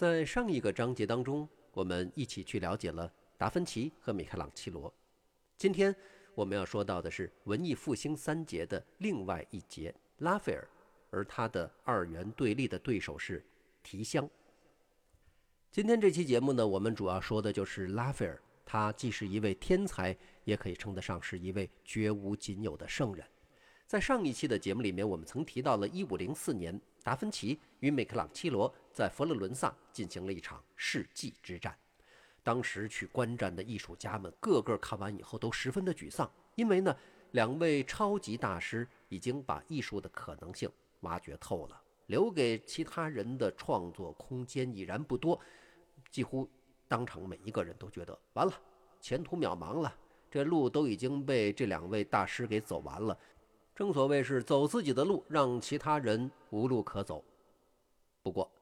在上一个章节当中，我们一起去了解了达芬奇和米开朗基罗。今天我们要说到的是文艺复兴三杰的另外一杰拉斐尔，而他的二元对立的对手是提香。今天这期节目呢，我们主要说的就是拉斐尔，他既是一位天才，也可以称得上是一位绝无仅有的圣人。在上一期的节目里面，我们曾提到了1504年，达芬奇与米开朗基罗在佛罗伦萨进行了一场世纪之战。当时去观战的艺术家们，个个看完以后都十分的沮丧，因为呢，两位超级大师已经把艺术的可能性挖掘透了，留给其他人的创作空间已然不多。几乎当场每一个人都觉得完了，前途渺茫了，这路都已经被这两位大师给走完了。正所谓是走自己的路，让其他人无路可走。不过，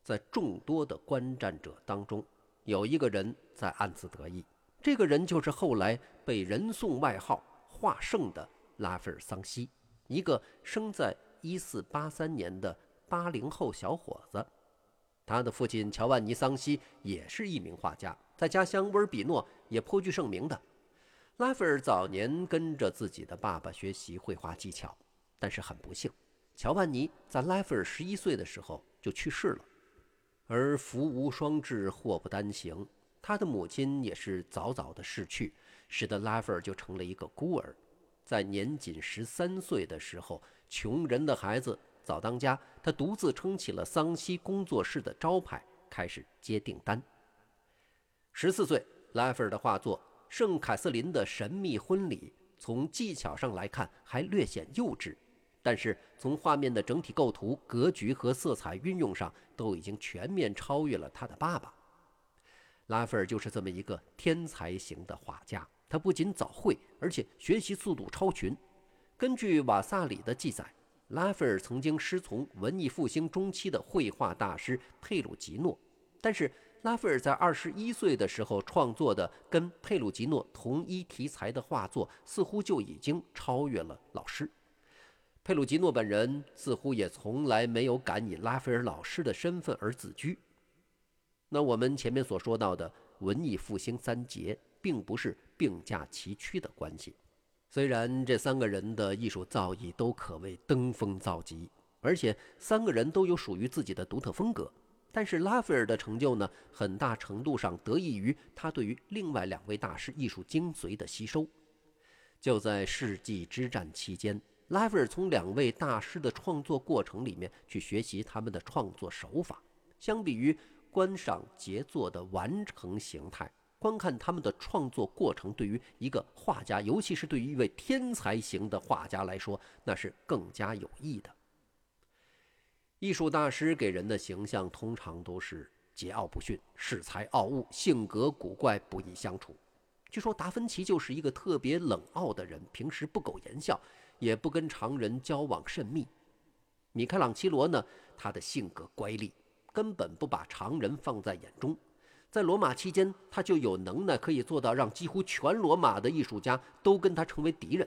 在众多的观战者当中，有一个人在暗自得意。这个人就是后来被人送外号“画圣”的拉斐尔·桑西，一个生在1483年的八零后小伙子。他的父亲乔万尼·桑西也是一名画家，在家乡威尔比诺也颇具盛名的。拉斐尔早年跟着自己的爸爸学习绘画技巧，但是很不幸，乔万尼在拉斐尔十一岁的时候就去世了。而福无双至，祸不单行，他的母亲也是早早的逝去，使得拉斐尔就成了一个孤儿。在年仅十三岁的时候，穷人的孩子早当家，他独自撑起了桑西工作室的招牌，开始接订单。十四岁，拉斐尔的画作。圣凯瑟琳的神秘婚礼，从技巧上来看还略显幼稚，但是从画面的整体构图、格局和色彩运用上，都已经全面超越了他的爸爸。拉斐尔就是这么一个天才型的画家，他不仅早会，而且学习速度超群。根据瓦萨里的记载，拉斐尔曾经师从文艺复兴中期的绘画大师佩鲁吉诺，但是。拉斐尔在二十一岁的时候创作的跟佩鲁吉诺同一题材的画作，似乎就已经超越了老师。佩鲁吉诺本人似乎也从来没有敢以拉斐尔老师的身份而自居。那我们前面所说到的文艺复兴三杰，并不是并驾齐驱的关系。虽然这三个人的艺术造诣都可谓登峰造极，而且三个人都有属于自己的独特风格。但是拉斐尔的成就呢，很大程度上得益于他对于另外两位大师艺术精髓的吸收。就在世纪之战期间，拉斐尔从两位大师的创作过程里面去学习他们的创作手法。相比于观赏杰作的完成形态，观看他们的创作过程，对于一个画家，尤其是对于一位天才型的画家来说，那是更加有益的。艺术大师给人的形象通常都是桀骜不驯、恃才傲物、性格古怪、不易相处。据说达芬奇就是一个特别冷傲的人，平时不苟言笑，也不跟常人交往甚密。米开朗基罗呢，他的性格乖戾，根本不把常人放在眼中。在罗马期间，他就有能耐可以做到让几乎全罗马的艺术家都跟他成为敌人。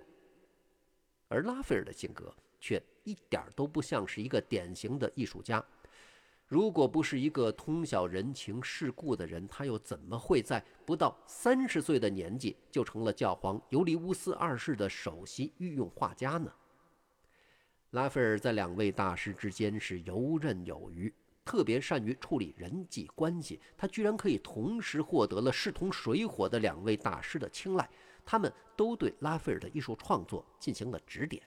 而拉斐尔的性格。却一点都不像是一个典型的艺术家。如果不是一个通晓人情世故的人，他又怎么会在不到三十岁的年纪就成了教皇尤利乌斯二世的首席御用画家呢？拉斐尔在两位大师之间是游刃有余，特别善于处理人际关系。他居然可以同时获得了势同水火的两位大师的青睐，他们都对拉斐尔的艺术创作进行了指点。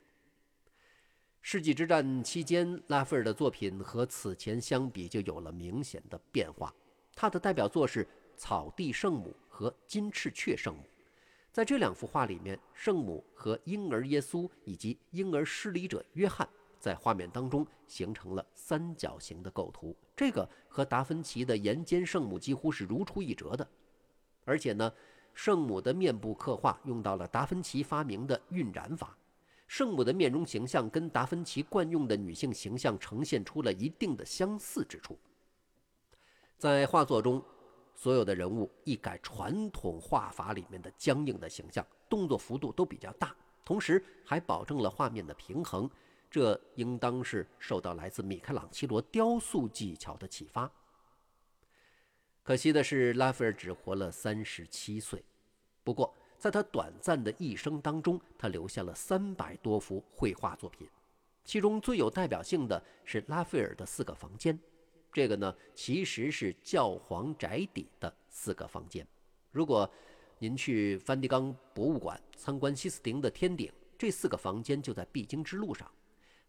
世纪之战期间，拉斐尔的作品和此前相比就有了明显的变化。他的代表作是《草地圣母》和《金翅雀圣母》。在这两幅画里面，圣母和婴儿耶稣以及婴儿施礼者约翰在画面当中形成了三角形的构图，这个和达芬奇的岩间圣母几乎是如出一辙的。而且呢，圣母的面部刻画用到了达芬奇发明的晕染法。圣母的面容形象跟达芬奇惯用的女性形象呈现出了一定的相似之处。在画作中，所有的人物一改传统画法里面的僵硬的形象，动作幅度都比较大，同时还保证了画面的平衡。这应当是受到来自米开朗基罗雕塑技巧的启发。可惜的是，拉斐尔只活了三十七岁。不过，在他短暂的一生当中，他留下了三百多幅绘画作品，其中最有代表性的是拉斐尔的四个房间。这个呢，其实是教皇宅邸的四个房间。如果您去梵蒂冈博物馆参观西斯廷的天顶，这四个房间就在必经之路上。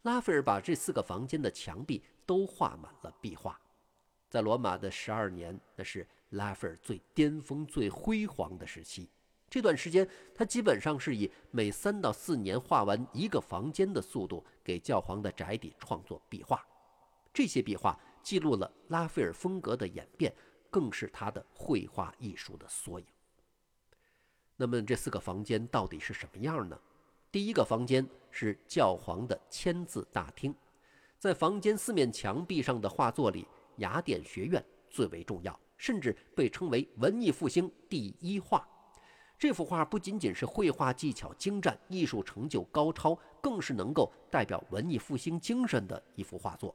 拉斐尔把这四个房间的墙壁都画满了壁画。在罗马的十二年，那是拉斐尔最巅峰、最辉煌的时期。这段时间，他基本上是以每三到四年画完一个房间的速度，给教皇的宅邸创作壁画。这些壁画记录了拉斐尔风格的演变，更是他的绘画艺术的缩影。那么，这四个房间到底是什么样呢？第一个房间是教皇的签字大厅，在房间四面墙壁上的画作里，雅典学院最为重要，甚至被称为文艺复兴第一画。这幅画不仅仅是绘画技巧精湛、艺术成就高超，更是能够代表文艺复兴精神的一幅画作。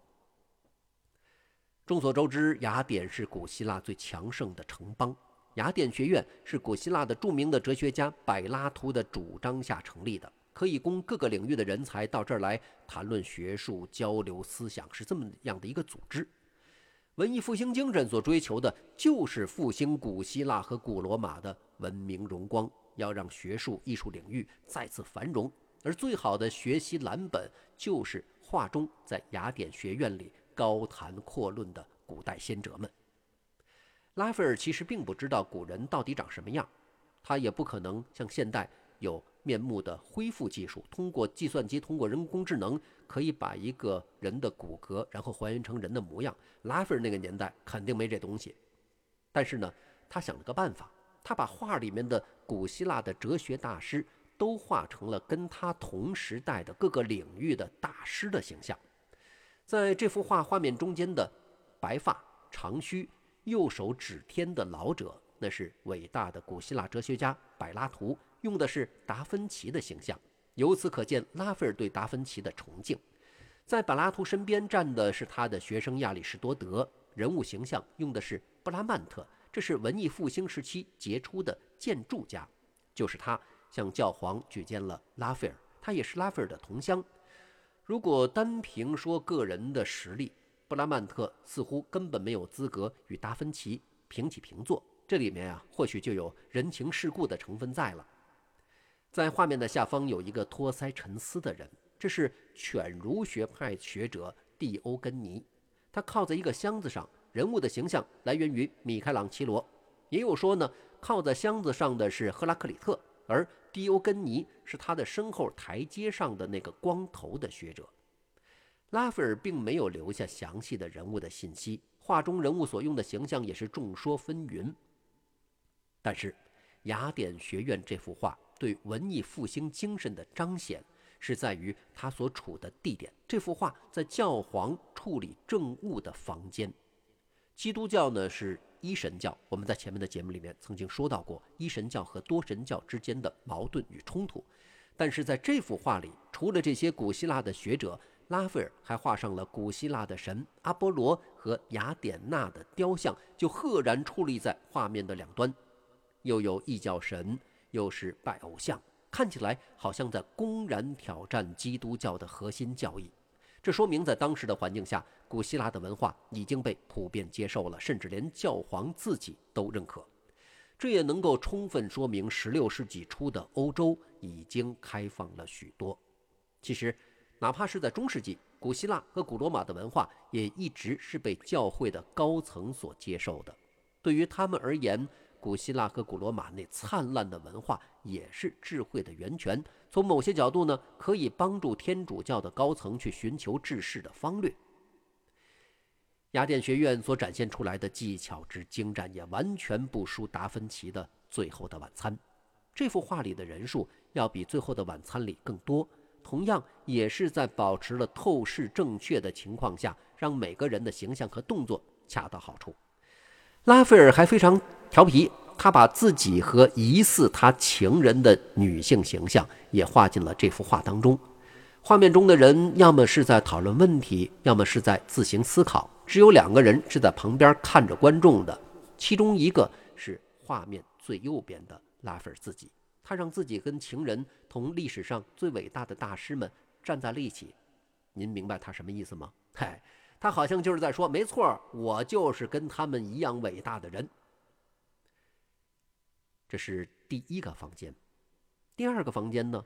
众所周知，雅典是古希腊最强盛的城邦。雅典学院是古希腊的著名的哲学家柏拉图的主张下成立的，可以供各个领域的人才到这儿来谈论学术、交流思想，是这么样的一个组织。文艺复兴精神所追求的就是复兴古希腊和古罗马的文明荣光，要让学术艺术领域再次繁荣。而最好的学习蓝本就是画中在雅典学院里高谈阔论的古代先哲们。拉斐尔其实并不知道古人到底长什么样，他也不可能像现代有面目的恢复技术，通过计算机、通过人工智能。可以把一个人的骨骼，然后还原成人的模样。拉斐尔那个年代肯定没这东西，但是呢，他想了个办法，他把画里面的古希腊的哲学大师都画成了跟他同时代的各个领域的大师的形象。在这幅画画面中间的白发长须、右手指天的老者，那是伟大的古希腊哲学家柏拉图，用的是达芬奇的形象。由此可见，拉斐尔对达芬奇的崇敬。在柏拉图身边站的是他的学生亚里士多德，人物形象用的是布拉曼特，这是文艺复兴时期杰出的建筑家。就是他向教皇举荐了拉斐尔，他也是拉斐尔的同乡。如果单凭说个人的实力，布拉曼特似乎根本没有资格与达芬奇平起平坐。这里面啊，或许就有人情世故的成分在了。在画面的下方有一个托腮沉思的人，这是犬儒学派学者蒂欧根尼，他靠在一个箱子上。人物的形象来源于米开朗基罗，也有说呢，靠在箱子上的是赫拉克里特，而蒂欧根尼是他的身后台阶上的那个光头的学者。拉斐尔并没有留下详细的人物的信息，画中人物所用的形象也是众说纷纭。但是，雅典学院这幅画。对文艺复兴精神的彰显，是在于他所处的地点。这幅画在教皇处理政务的房间。基督教呢是一神教，我们在前面的节目里面曾经说到过一神教和多神教之间的矛盾与冲突。但是在这幅画里，除了这些古希腊的学者，拉斐尔还画上了古希腊的神阿波罗和雅典娜的雕像，就赫然矗立在画面的两端，又有异教神。又是拜偶像，看起来好像在公然挑战基督教的核心教义。这说明在当时的环境下，古希腊的文化已经被普遍接受了，甚至连教皇自己都认可。这也能够充分说明16世纪初的欧洲已经开放了许多。其实，哪怕是在中世纪，古希腊和古罗马的文化也一直是被教会的高层所接受的。对于他们而言，古希腊和古罗马那灿烂的文化也是智慧的源泉。从某些角度呢，可以帮助天主教的高层去寻求治世的方略。雅典学院所展现出来的技巧之精湛，也完全不输达芬奇的《最后的晚餐》。这幅画里的人数要比《最后的晚餐》里更多，同样也是在保持了透视正确的情况下，让每个人的形象和动作恰到好处。拉斐尔还非常调皮，他把自己和疑似他情人的女性形象也画进了这幅画当中。画面中的人要么是在讨论问题，要么是在自行思考，只有两个人是在旁边看着观众的。其中一个是画面最右边的拉斐尔自己，他让自己跟情人同历史上最伟大的大师们站在了一起。您明白他什么意思吗？嗨，他好像就是在说，没错，我就是跟他们一样伟大的人。这是第一个房间，第二个房间呢？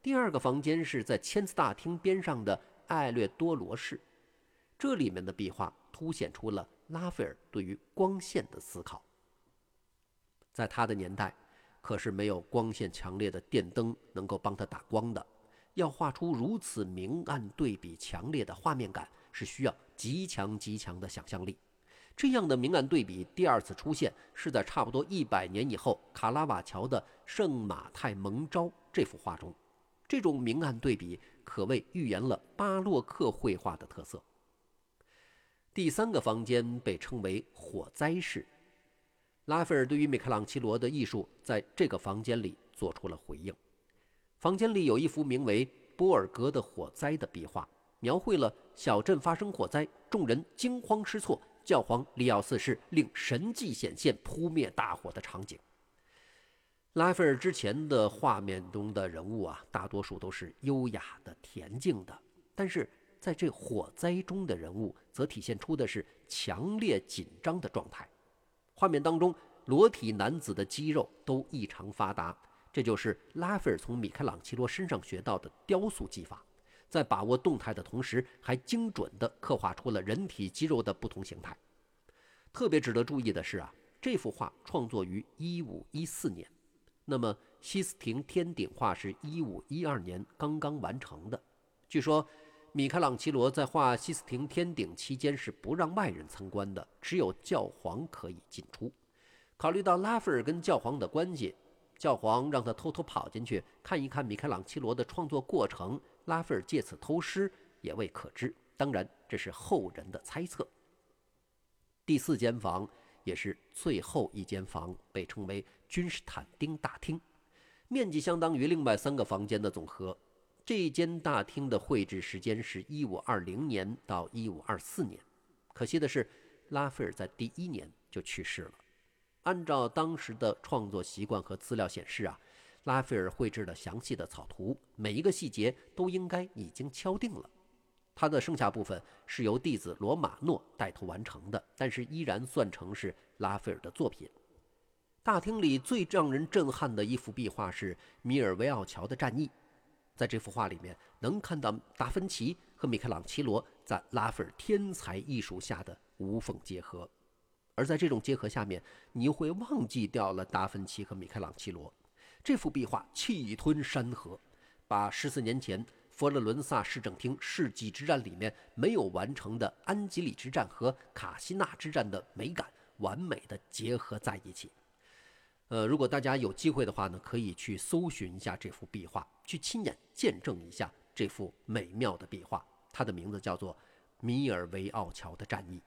第二个房间是在签字大厅边上的艾略多罗室，这里面的壁画凸显出了拉斐尔对于光线的思考。在他的年代，可是没有光线强烈的电灯能够帮他打光的。要画出如此明暗对比强烈的画面感，是需要极强极强的想象力。这样的明暗对比第二次出现是在差不多一百年以后，卡拉瓦乔的《圣马太蒙召》这幅画中。这种明暗对比可谓预言了巴洛克绘画的特色。第三个房间被称为火灾室，拉斐尔对于米开朗基罗的艺术在这个房间里做出了回应。房间里有一幅名为《波尔格的火灾》的壁画，描绘了小镇发生火灾，众人惊慌失措，教皇利奥四世令神迹显现，扑灭大火的场景。拉斐尔之前的画面中的人物啊，大多数都是优雅的、恬静的，但是在这火灾中的人物，则体现出的是强烈紧张的状态。画面当中，裸体男子的肌肉都异常发达。这就是拉斐尔从米开朗基罗身上学到的雕塑技法，在把握动态的同时，还精准地刻画出了人体肌肉的不同形态。特别值得注意的是啊，这幅画创作于1514年，那么西斯廷天顶画是一五一二年刚刚完成的。据说，米开朗基罗在画西斯廷天顶期间是不让外人参观的，只有教皇可以进出。考虑到拉斐尔跟教皇的关系。教皇让他偷偷跑进去看一看米开朗基罗的创作过程，拉斐尔借此偷师也未可知。当然，这是后人的猜测。第四间房也是最后一间房，被称为君士坦丁大厅，面积相当于另外三个房间的总和。这间大厅的绘制时间是一五二零年到一五二四年。可惜的是，拉斐尔在第一年就去世了。按照当时的创作习惯和资料显示啊，拉斐尔绘制了详细的草图，每一个细节都应该已经敲定了。他的剩下部分是由弟子罗马诺带头完成的，但是依然算成是拉斐尔的作品。大厅里最让人震撼的一幅壁画是米尔维奥桥的战役，在这幅画里面能看到达芬奇和米开朗基罗在拉斐尔天才艺术下的无缝结合。而在这种结合下面，你又会忘记掉了达芬奇和米开朗基罗。这幅壁画气吞山河，把十四年前佛罗伦萨市政厅世纪之战里面没有完成的安吉里之战和卡西纳之战的美感完美的结合在一起。呃，如果大家有机会的话呢，可以去搜寻一下这幅壁画，去亲眼见证一下这幅美妙的壁画。它的名字叫做《米尔维奥桥的战役》。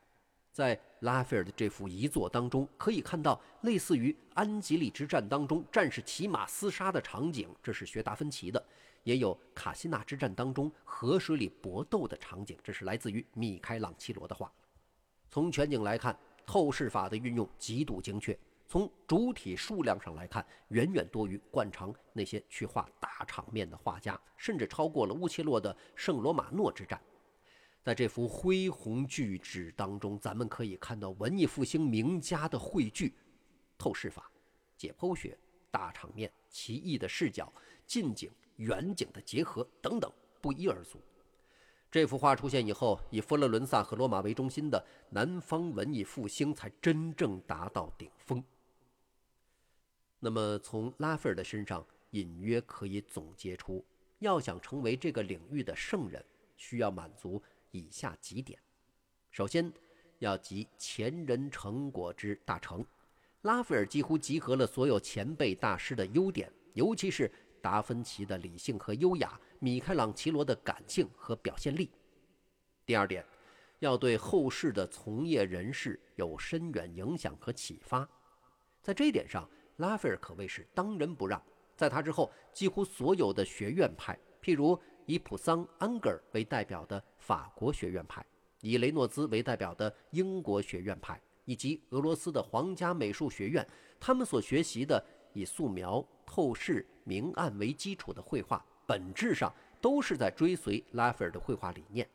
在拉斐尔的这幅遗作当中，可以看到类似于安吉里之战当中战士骑马厮杀的场景，这是学达芬奇的；也有卡西纳之战当中河水里搏斗的场景，这是来自于米开朗基罗的画。从全景来看，透视法的运用极度精确；从主体数量上来看，远远多于惯常那些去画大场面的画家，甚至超过了乌切洛的圣罗马诺之战。在这幅恢宏巨纸当中，咱们可以看到文艺复兴名家的汇聚、透视法、解剖学、大场面、奇异的视角、近景、远景的结合等等，不一而足。这幅画出现以后，以佛罗伦萨和罗马为中心的南方文艺复兴才真正达到顶峰。那么，从拉斐尔的身上，隐约可以总结出，要想成为这个领域的圣人，需要满足。以下几点：首先，要集前人成果之大成。拉斐尔几乎集合了所有前辈大师的优点，尤其是达芬奇的理性和优雅，米开朗基罗的感性和表现力。第二点，要对后世的从业人士有深远影响和启发。在这一点上，拉斐尔可谓是当仁不让。在他之后，几乎所有的学院派，譬如。以普桑、安格尔为代表的法国学院派，以雷诺兹为代表的英国学院派，以及俄罗斯的皇家美术学院，他们所学习的以素描、透视、明暗为基础的绘画，本质上都是在追随拉斐尔的绘画理念。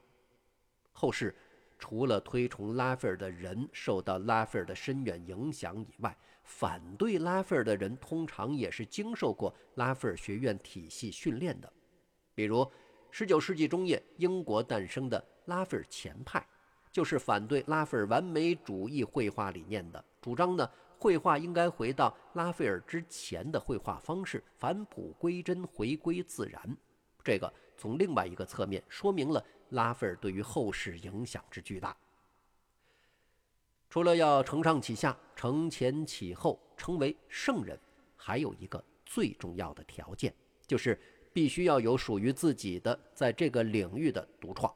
后世除了推崇拉斐尔的人受到拉斐尔的深远影响以外，反对拉斐尔的人通常也是经受过拉斐尔学院体系训练的。比如，19世纪中叶英国诞生的拉斐尔前派。就是反对拉斐尔完美主义绘画理念的，主张呢，绘画应该回到拉斐尔之前的绘画方式，返璞归真，回归自然。这个从另外一个侧面说明了拉斐尔对于后世影响之巨大。除了要承上启下、承前启后，成为圣人，还有一个最重要的条件，就是必须要有属于自己的在这个领域的独创。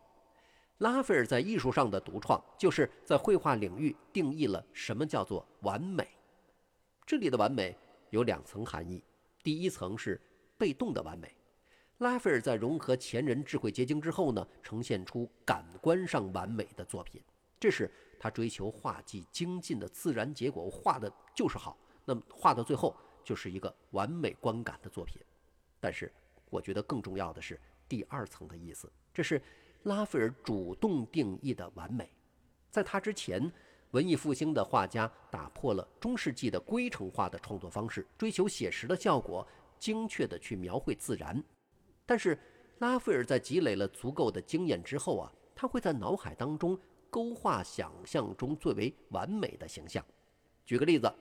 拉斐尔在艺术上的独创，就是在绘画领域定义了什么叫做完美。这里的完美有两层含义，第一层是被动的完美。拉斐尔在融合前人智慧结晶之后呢，呈现出感官上完美的作品，这是他追求画技精进的自然结果。我画的就是好，那么画到最后就是一个完美观感的作品。但是我觉得更重要的是第二层的意思，这是。拉斐尔主动定义的完美，在他之前，文艺复兴的画家打破了中世纪的规程化的创作方式，追求写实的效果，精确地去描绘自然。但是，拉斐尔在积累了足够的经验之后啊，他会在脑海当中勾画想象中最为完美的形象。举个例子，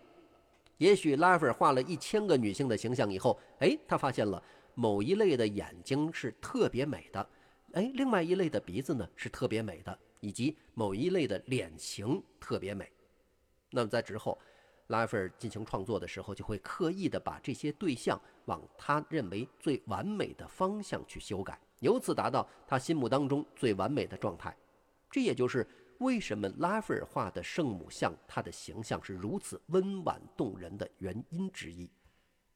也许拉斐尔画了一千个女性的形象以后，哎，他发现了某一类的眼睛是特别美的。哎，另外一类的鼻子呢是特别美的，以及某一类的脸型特别美。那么在之后，拉斐尔进行创作的时候，就会刻意的把这些对象往他认为最完美的方向去修改，由此达到他心目当中最完美的状态。这也就是为什么拉斐尔画的圣母像，他的形象是如此温婉动人的原因之一。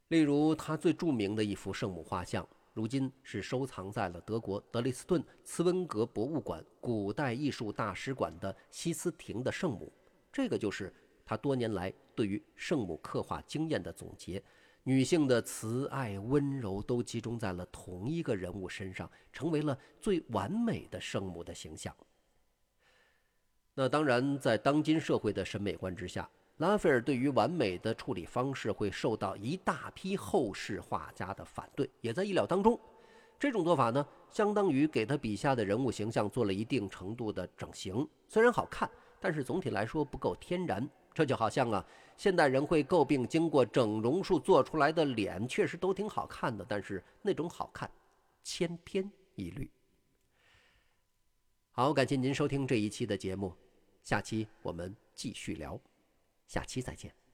例如，他最著名的一幅圣母画像。如今是收藏在了德国德累斯顿茨温格博物馆古代艺术大使馆的西斯廷的圣母，这个就是他多年来对于圣母刻画经验的总结。女性的慈爱温柔都集中在了同一个人物身上，成为了最完美的圣母的形象。那当然，在当今社会的审美观之下。拉斐尔对于完美的处理方式会受到一大批后世画家的反对，也在意料当中。这种做法呢，相当于给他笔下的人物形象做了一定程度的整形，虽然好看，但是总体来说不够天然。这就好像啊，现代人会诟病经过整容术做出来的脸确实都挺好看的，但是那种好看千篇一律。好，感谢您收听这一期的节目，下期我们继续聊。下期再见。